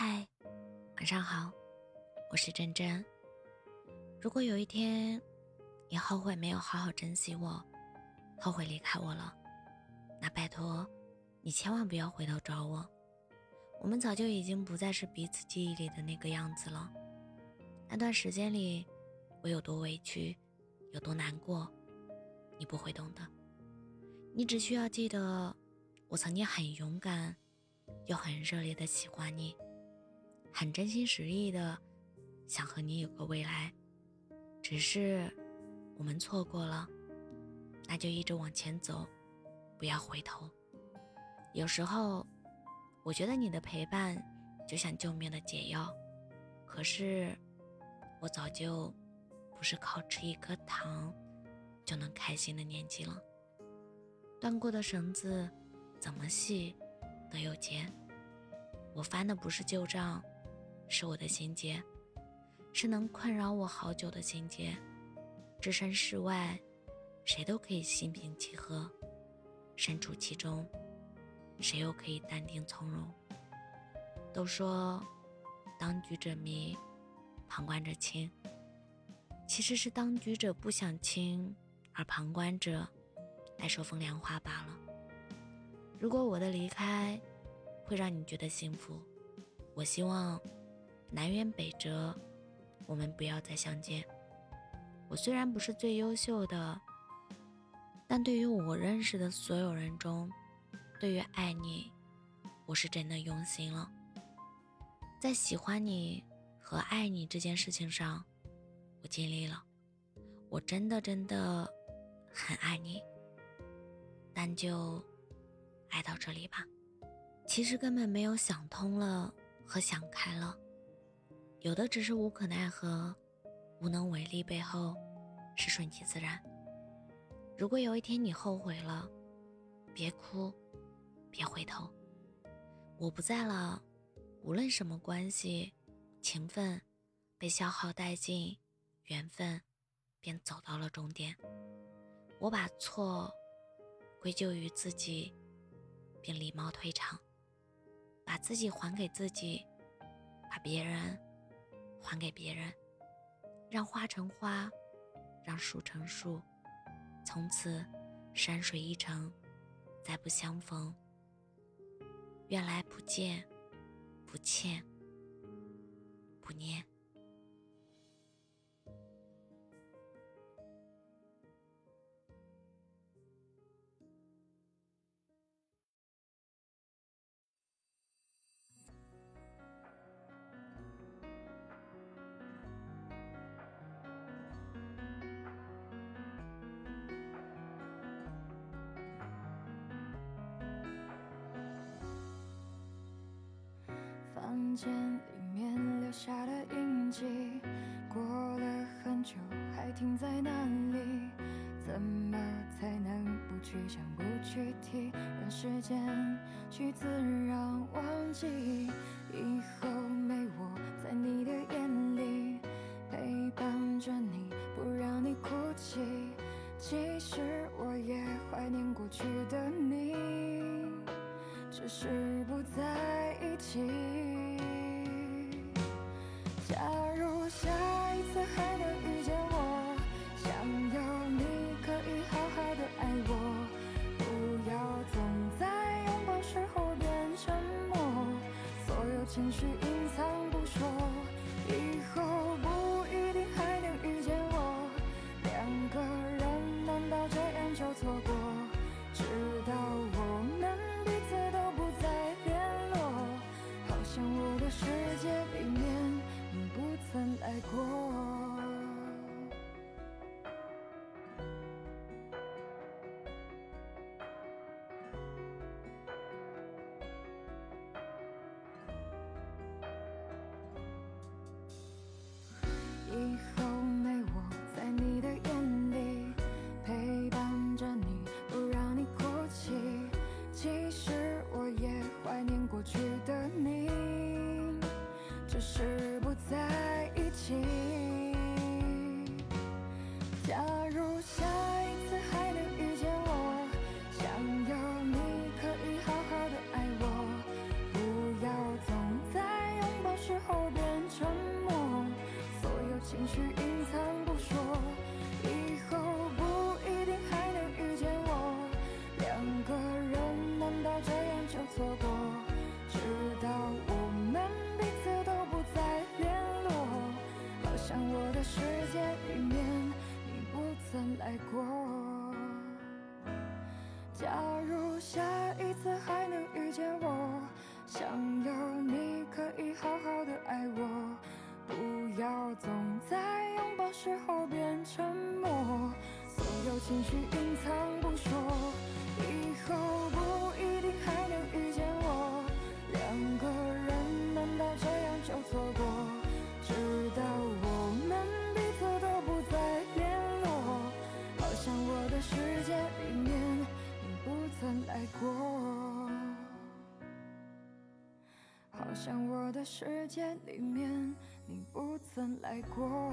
嗨，晚上好，我是真真。如果有一天你后悔没有好好珍惜我，后悔离开我了，那拜托你千万不要回头找我。我们早就已经不再是彼此记忆里的那个样子了。那段时间里，我有多委屈，有多难过，你不会懂的。你只需要记得，我曾经很勇敢，又很热烈的喜欢你，很真心实意的想和你有个未来。只是我们错过了，那就一直往前走，不要回头。有时候。我觉得你的陪伴就像救命的解药，可是我早就不是靠吃一颗糖就能开心的年纪了。断过的绳子怎么系都有结，我翻的不是旧账，是我的心结，是能困扰我好久的心结。置身事外，谁都可以心平气和；身处其中。谁又可以淡定从容？都说当局者迷，旁观者清。其实是当局者不想清，而旁观者爱说风凉话罢了。如果我的离开会让你觉得幸福，我希望南辕北辙，我们不要再相见。我虽然不是最优秀的，但对于我认识的所有人中。对于爱你，我是真的用心了。在喜欢你和爱你这件事情上，我尽力了。我真的真的很爱你，但就爱到这里吧。其实根本没有想通了和想开了，有的只是无可奈何、无能为力，背后是顺其自然。如果有一天你后悔了，别哭。别回头，我不在了。无论什么关系，情分被消耗殆尽，缘分便走到了终点。我把错归咎于自己，并礼貌退场，把自己还给自己，把别人还给别人，让花成花，让树成树，从此山水一程，再不相逢。愿来不见，不欠，不念。间里面留下的印记，过了很久还停在那里，怎么才能不去想不去提，让时间去自然忘记，以后没我在你的眼里，陪伴着你不让你哭泣，其实我也怀念过去的你，只是不在一起。假如下一次还能遇见我想要你可以好好的爱我不要总在拥抱时候变沉默所有情绪隐藏不说。假如下一次还能遇见我想要你可以好好的爱我不要总在拥抱时候变沉默。所有情绪隐藏好像我的世界里面你不曾来过。